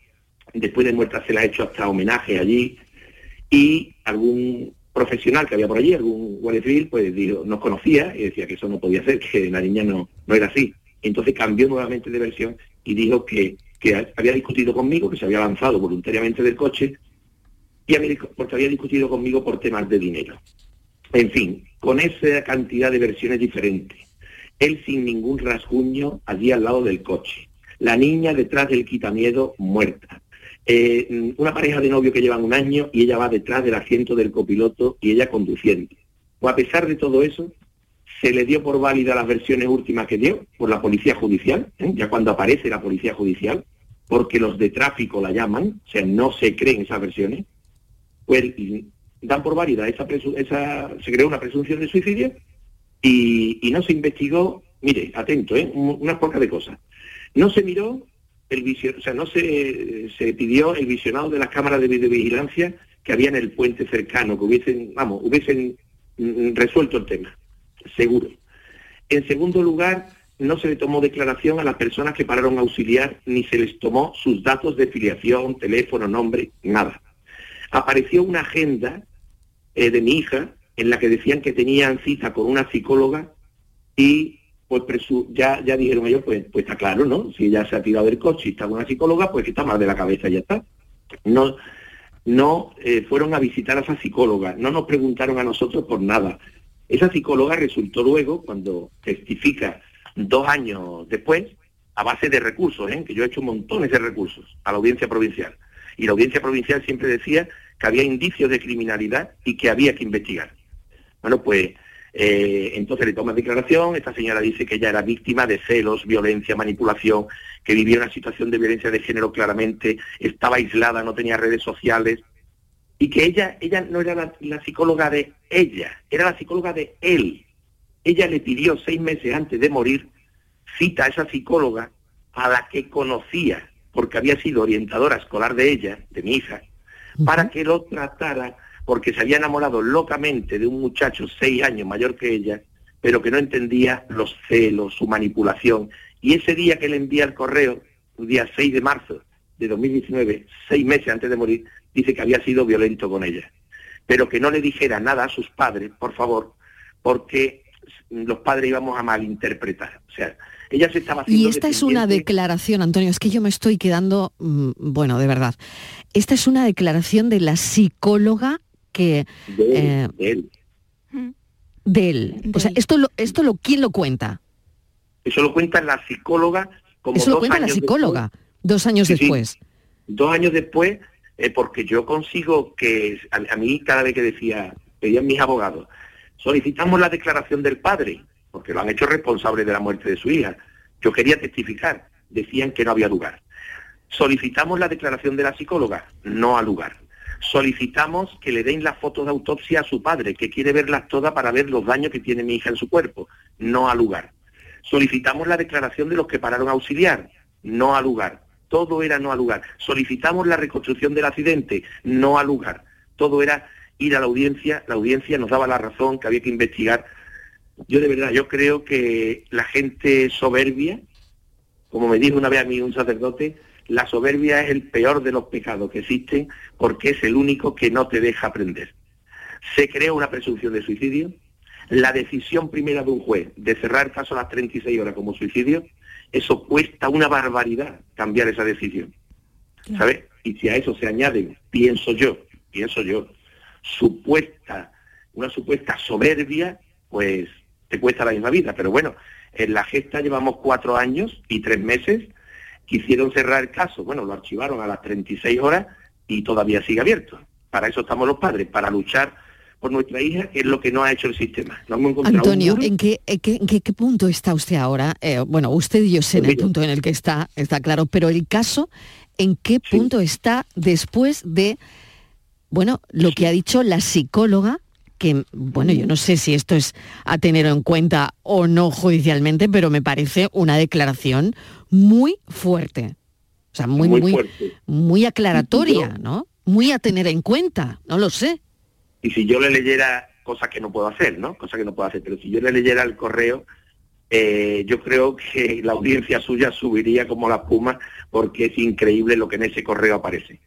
después de muestra se le ha hecho hasta homenaje allí, y algún profesional que había por allí, algún guardia civil, pues nos conocía y decía que eso no podía ser, que la niña no, no era así. Entonces cambió nuevamente de versión y dijo que, que había discutido conmigo, que se había lanzado voluntariamente del coche, y porque había discutido conmigo por temas de dinero. En fin, con esa cantidad de versiones diferentes. Él sin ningún rasguño allí al lado del coche. La niña detrás del quitamiedo muerta. Eh, una pareja de novio que llevan un año y ella va detrás del asiento del copiloto y ella conduciendo. O a pesar de todo eso, se le dio por válida las versiones últimas que dio por la policía judicial, ¿eh? ya cuando aparece la policía judicial, porque los de tráfico la llaman, o sea, no se creen esas versiones, pues dan por válida esa, esa se creó una presunción de suicidio y, no se investigó, mire, atento, ¿eh? unas pocas de cosas. No se miró el vision, o sea, no se, se pidió el visionado de las cámaras de videovigilancia que había en el puente cercano, que hubiesen, vamos, hubiesen mm, resuelto el tema, seguro. En segundo lugar, no se le tomó declaración a las personas que pararon a auxiliar, ni se les tomó sus datos de filiación, teléfono, nombre, nada. Apareció una agenda eh, de mi hija en la que decían que tenían cita con una psicóloga y pues ya, ya dijeron ellos, pues, pues está claro, ¿no? Si ella se ha tirado del coche y está con una psicóloga, pues está mal de la cabeza y ya está. No, no eh, fueron a visitar a esa psicóloga, no nos preguntaron a nosotros por nada. Esa psicóloga resultó luego, cuando testifica dos años después, a base de recursos, ¿eh? que yo he hecho montones de recursos a la audiencia provincial. Y la audiencia provincial siempre decía que había indicios de criminalidad y que había que investigar. Bueno, pues eh, entonces le toma declaración, esta señora dice que ella era víctima de celos, violencia, manipulación, que vivía una situación de violencia de género claramente, estaba aislada, no tenía redes sociales, y que ella, ella no era la, psicóloga de ella, era la psicóloga de él. Ella le pidió seis meses antes de morir cita a esa psicóloga a la que conocía, porque había sido orientadora escolar de ella, de mi hija, para que lo tratara porque se había enamorado locamente de un muchacho seis años mayor que ella, pero que no entendía los celos, su manipulación. Y ese día que le envía el correo, el día 6 de marzo de 2019, seis meses antes de morir, dice que había sido violento con ella. Pero que no le dijera nada a sus padres, por favor, porque los padres íbamos a malinterpretar. O sea, ella se estaba haciendo Y esta es una declaración, Antonio, es que yo me estoy quedando, mm, bueno, de verdad. Esta es una declaración de la psicóloga que... De él. De él. O sea, esto lo, esto lo, ¿quién lo cuenta? Eso lo cuenta la psicóloga como Eso lo cuenta la psicóloga, dos años después. Dos años después, eh, porque yo consigo que a, mí cada vez que decía, pedían mis abogados, solicitamos la declaración del padre, porque lo han hecho responsable de la muerte de su hija. Yo quería testificar, decían que no había lugar. Solicitamos la declaración de la psicóloga, no ha lugar solicitamos que le den la foto de autopsia a su padre, que quiere verlas todas para ver los daños que tiene mi hija en su cuerpo. No a lugar. Solicitamos la declaración de los que pararon a auxiliar. No a lugar. Todo era no a lugar. Solicitamos la reconstrucción del accidente. No a lugar. Todo era ir a la audiencia. La audiencia nos daba la razón que había que investigar. Yo de verdad, yo creo que la gente soberbia, como me dijo una vez a mí un sacerdote, la soberbia es el peor de los pecados que existen porque es el único que no te deja aprender. Se crea una presunción de suicidio. La decisión primera de un juez de cerrar el caso a las 36 horas como suicidio, eso cuesta una barbaridad cambiar esa decisión. ¿Sabes? Y si a eso se añade, pienso yo, pienso yo, supuesta, una supuesta soberbia, pues te cuesta la misma vida. Pero bueno, en la gesta llevamos cuatro años y tres meses quisieron cerrar el caso, bueno, lo archivaron a las 36 horas y todavía sigue abierto. Para eso estamos los padres, para luchar por nuestra hija, que es lo que no ha hecho el sistema. Antonio, ¿en qué, qué, punto está usted ahora? Eh, bueno, usted y yo sé en el punto en el que está, está claro, pero el caso, ¿en qué punto está después de, bueno, lo que ha dicho la psicóloga que, bueno, yo no sé si esto es a tener en cuenta o no judicialmente, pero me parece una declaración muy fuerte. O sea, muy, muy, muy, aclaratoria, ¿no? Muy a tener en cuenta, no lo sé. Y si yo le leyera, cosa que no puedo hacer, ¿no? Cosa que no puedo hacer, pero si yo le leyera el correo, eh, yo creo que la audiencia suya subiría como la espuma porque es increíble lo que en ese correo aparece.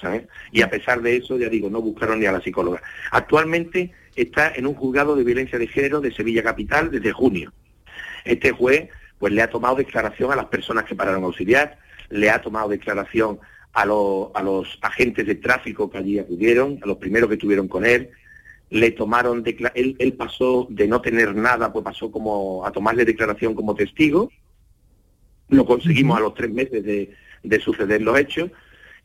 ¿sabes? Y a pesar de eso, ya digo, no buscaron ni a la psicóloga. Actualmente está en un juzgado de violencia de género de Sevilla Capital desde junio. Este juez pues le ha tomado declaración a las personas que pararon a auxiliar, le ha tomado declaración a, a los agentes de tráfico que allí acudieron, a los primeros que estuvieron con él, le tomaron, él, él pasó de no tener nada, pues pasó como a tomarle declaración como testigo, lo conseguimos a los tres meses de, de suceder los hechos,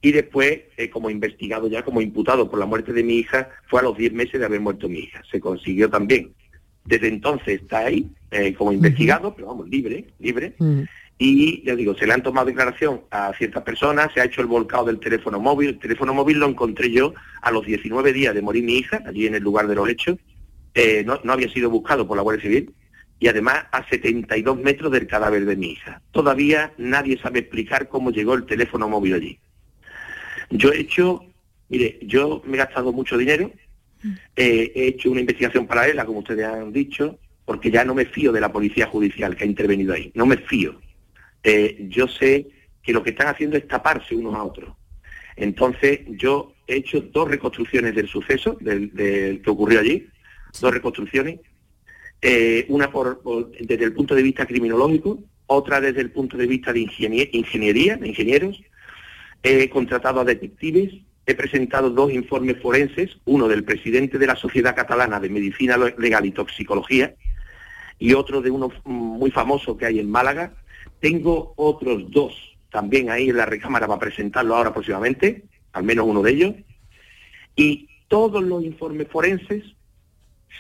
y después, eh, como investigado ya, como imputado por la muerte de mi hija, fue a los diez meses de haber muerto mi hija. Se consiguió también. Desde entonces está ahí, eh, como investigado, pero vamos, libre, libre. Y ya digo, se le han tomado declaración a ciertas personas, se ha hecho el volcado del teléfono móvil. El teléfono móvil lo encontré yo a los 19 días de morir mi hija, allí en el lugar de los hechos. Eh, no, no había sido buscado por la Guardia Civil y además a 72 metros del cadáver de mi hija. Todavía nadie sabe explicar cómo llegó el teléfono móvil allí. Yo he hecho, mire, yo me he gastado mucho dinero, he hecho una investigación paralela, como ustedes han dicho, porque ya no me fío de la policía judicial que ha intervenido ahí, no me fío. Eh, yo sé que lo que están haciendo es taparse unos a otros. Entonces, yo he hecho dos reconstrucciones del suceso, del, que ocurrió allí, dos reconstrucciones, eh, una por, desde el punto de vista criminológico, otra desde el punto de vista de ingeniería, de ingenieros. He contratado a detectives, he presentado dos informes forenses, uno del presidente de la Sociedad Catalana de Medicina Legal y Toxicología y otro de uno muy famoso que hay en Málaga, tengo otros dos también ahí en la recámara para presentarlo ahora próximamente, al menos uno de ellos. Y todos los informes forenses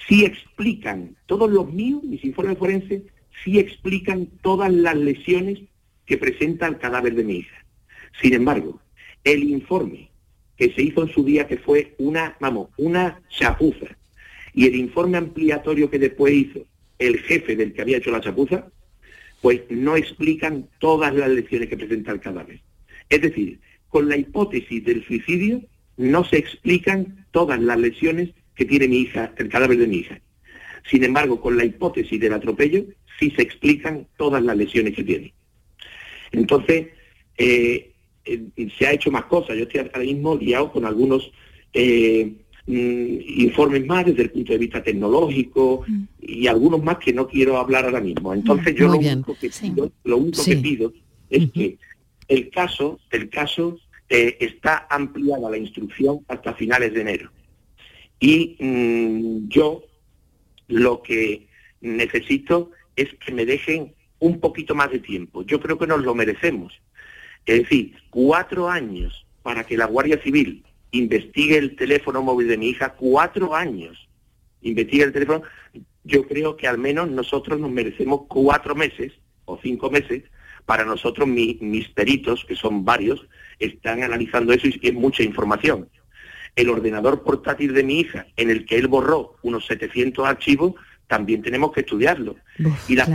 sí explican, todos los míos, mis informes forenses, sí explican todas las lesiones que presenta el cadáver de mi hija. Sin embargo, el informe que se hizo en su día, que fue una, vamos, una chapuza, y el informe ampliatorio que después hizo el jefe del que había hecho la chapuza, pues no explican todas las lesiones que presenta el cadáver. Es decir, con la hipótesis del suicidio no se explican todas las lesiones que tiene mi hija, el cadáver de mi hija. Sin embargo, con la hipótesis del atropello sí se explican todas las lesiones que tiene. Entonces, eh, eh, se ha hecho más cosas. Yo estoy ahora mismo liado con algunos eh, Mm, informes más desde el punto de vista tecnológico mm. y algunos más que no quiero hablar ahora mismo. Entonces yo lo único, que pido, lo único que pido es que el caso, el caso eh, está ampliada la instrucción hasta finales de enero. Y mm, yo lo que necesito es que me dejen un poquito más de tiempo. Yo creo que nos lo merecemos. Es decir, cuatro años para que la Guardia Civil investigue el teléfono móvil de mi hija, cuatro años investigue el teléfono, yo creo que al menos nosotros nos merecemos cuatro meses o cinco meses para nosotros mis peritos, que son varios, están analizando eso y es mucha información. El ordenador portátil de mi hija, en el que él borró unos 700 archivos, también tenemos que estudiarlo. y las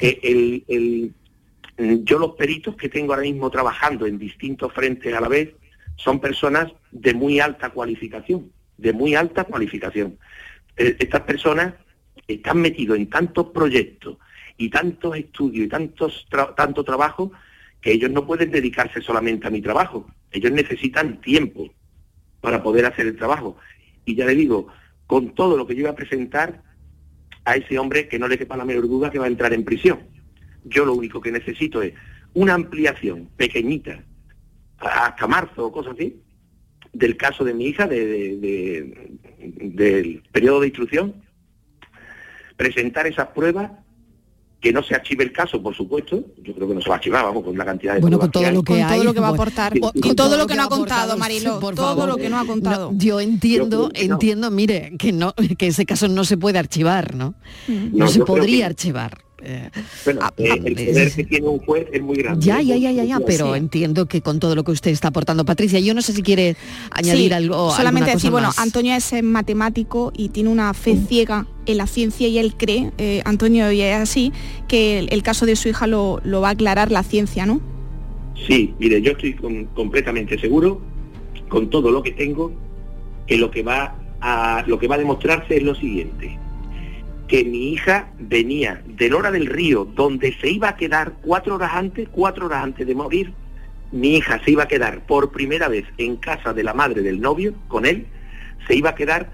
eh, yo los peritos que tengo ahora mismo trabajando en distintos frentes a la vez, son personas de muy alta cualificación, de muy alta cualificación. Eh, estas personas están metidos en tantos proyectos y tantos estudios y tantos tanto trabajo que ellos no pueden dedicarse solamente a mi trabajo. Ellos necesitan tiempo para poder hacer el trabajo. Y ya le digo, con todo lo que yo voy a presentar a ese hombre que no le quepa la menor duda que va a entrar en prisión. Yo lo único que necesito es una ampliación pequeñita hasta marzo o cosas así, del caso de mi hija, de, del periodo de instrucción, presentar esas pruebas, que no se archive el caso, por supuesto, yo creo que no se va a archivar, vamos, con la cantidad de bueno, con todo lo que, todo lo que va a aportar, con, todo, lo que no ha contado, Marilo, por todo lo que no ha contado. yo entiendo, entiendo, mire, que no, que ese caso no se puede archivar, ¿no? No, se podría archivar. Eh, bueno, ah, eh, el poder que tiene un juez es muy grande. Ya, ya, ya, ya, ya, pero entiendo que con todo lo que usted está aportando, Patricia, yo no sé si quiere añadir algo. Solamente decir, bueno, Antonio es matemático y tiene una fe mm. ciega en la ciencia y él cree, eh, Antonio, y es así, que el, caso de su hija lo, va a aclarar la ciencia, ¿no? Sí, mire, yo estoy completamente seguro, con todo lo que tengo, que lo que va a lo que va a demostrarse es lo siguiente que mi hija venía del hora del río, donde se iba a quedar cuatro horas antes, cuatro horas antes de morir, mi hija se iba a quedar por primera vez en casa de la madre del novio, con él, se iba a quedar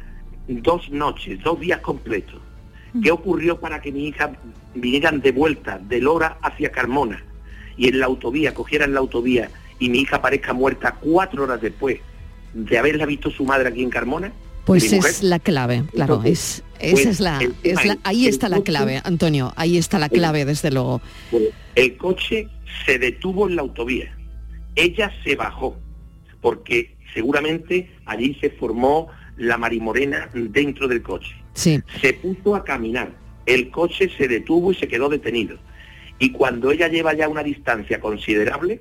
dos noches, dos días completos. ¿Qué ocurrió para que mi hija vinieran de vuelta de Lora hacia Carmona y en la autovía, cogieran la autovía y mi hija aparezca muerta cuatro horas después de haberla visto su madre aquí en Carmona? Pues es la clave, claro, es, esa pues es la, es la- ahí está la clave, Antonio, ahí está la clave, desde luego. El coche se detuvo en la autovía. Ella se bajó, porque seguramente allí se formó la marimorena dentro del coche. Sí. Se puso a caminar. El coche se detuvo y se quedó detenido. Y cuando ella lleva ya una distancia considerable,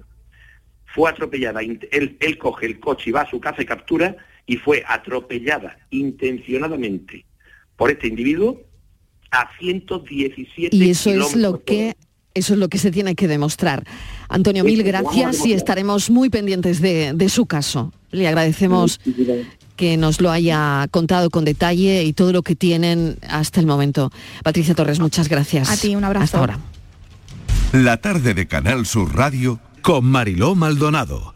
fue atropellada. Él, él coge el coche y va a su casa y captura y fue atropellada intencionadamente por este individuo a 117 Y eso es lo que eso es lo que se tiene que demostrar. Antonio, mil vamos a gracias y estaremos muy pendientes de, de su caso. Le agradecemos que nos lo haya contado con detalle y todo lo que tienen hasta el momento. Patricia Torres, muchas gracias. A ti, un abrazo. Hasta ahora. La tarde de Canal Sur Radio con Mariló Maldonado.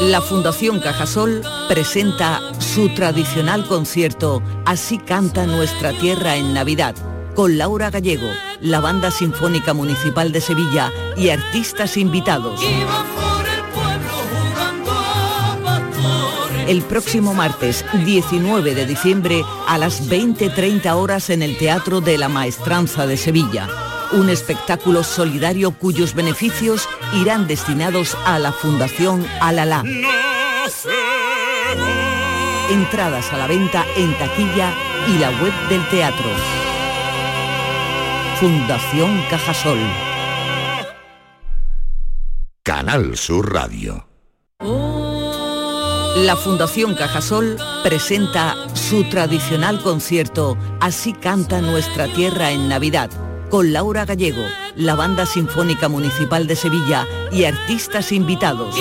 La Fundación Cajasol presenta su tradicional concierto Así canta nuestra tierra en Navidad, con Laura Gallego, la Banda Sinfónica Municipal de Sevilla y artistas invitados. El próximo martes 19 de diciembre a las 20.30 horas en el Teatro de la Maestranza de Sevilla. Un espectáculo solidario cuyos beneficios irán destinados a la Fundación Alalá. Entradas a la venta en taquilla y la web del teatro. Fundación Cajasol. Canal Sur Radio. La Fundación Cajasol presenta su tradicional concierto Así canta nuestra tierra en Navidad, con Laura Gallego, la Banda Sinfónica Municipal de Sevilla y artistas invitados.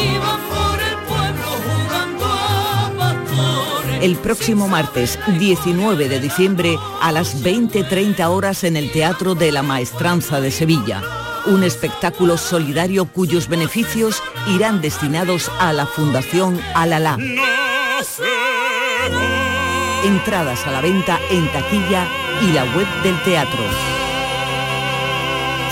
El próximo martes 19 de diciembre a las 20.30 horas en el Teatro de la Maestranza de Sevilla. Un espectáculo solidario cuyos beneficios irán destinados a la Fundación Alalá. Entradas a la venta en taquilla y la web del teatro.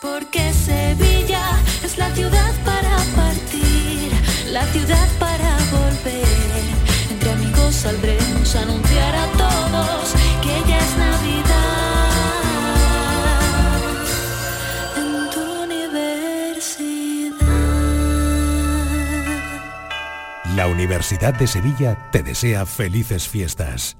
Porque Sevilla es la ciudad para partir, la ciudad para volver. Entre amigos saldremos a anunciar a todos que ya es Navidad. En tu universidad. La Universidad de Sevilla te desea felices fiestas.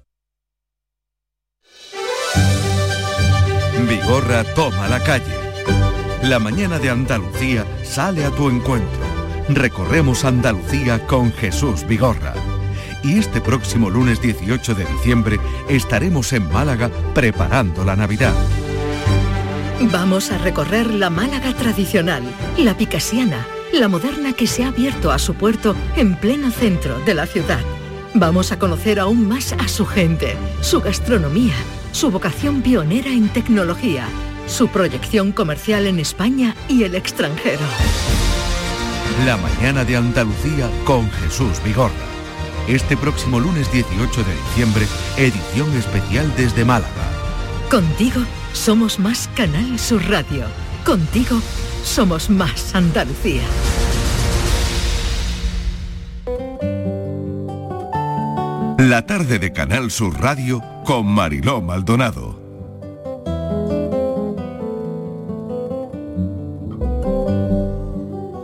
Vigorra toma la calle. La mañana de Andalucía sale a tu encuentro. Recorremos Andalucía con Jesús Vigorra. Y este próximo lunes 18 de diciembre estaremos en Málaga preparando la Navidad. Vamos a recorrer la Málaga tradicional, la picasiana, la moderna que se ha abierto a su puerto en pleno centro de la ciudad. Vamos a conocer aún más a su gente, su gastronomía, su vocación pionera en tecnología, su proyección comercial en España y el extranjero. La mañana de Andalucía con Jesús Vigorra. Este próximo lunes 18 de diciembre, edición especial desde Málaga. Contigo somos más Canal Sur Radio. Contigo somos más Andalucía. La tarde de Canal Sur Radio con Mariló Maldonado.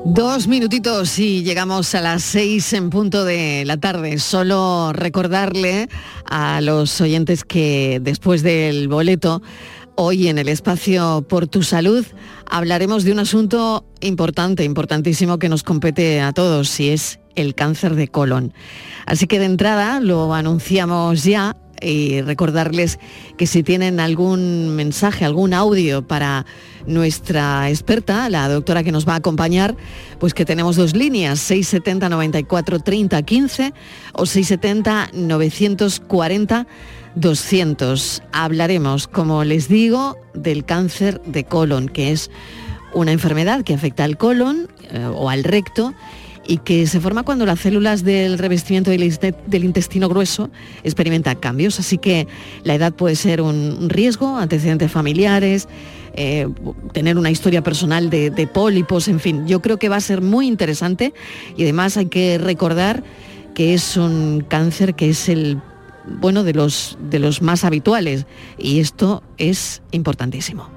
Dos minutitos y llegamos a las seis en punto de la tarde. Solo recordarle a los oyentes que después del boleto, hoy en el espacio Por tu Salud, hablaremos de un asunto importante, importantísimo que nos compete a todos y es el cáncer de colon. Así que de entrada lo anunciamos ya y recordarles que si tienen algún mensaje, algún audio para nuestra experta, la doctora que nos va a acompañar, pues que tenemos dos líneas, 670 94 30 15 o 670 940 200. Hablaremos, como les digo, del cáncer de colon, que es una enfermedad que afecta al colon eh, o al recto y que se forma cuando las células del revestimiento del intestino grueso experimentan cambios. Así que la edad puede ser un riesgo, antecedentes familiares, eh, tener una historia personal de, de pólipos, en fin. Yo creo que va a ser muy interesante y además hay que recordar que es un cáncer que es el bueno de los de los más habituales y esto es importantísimo.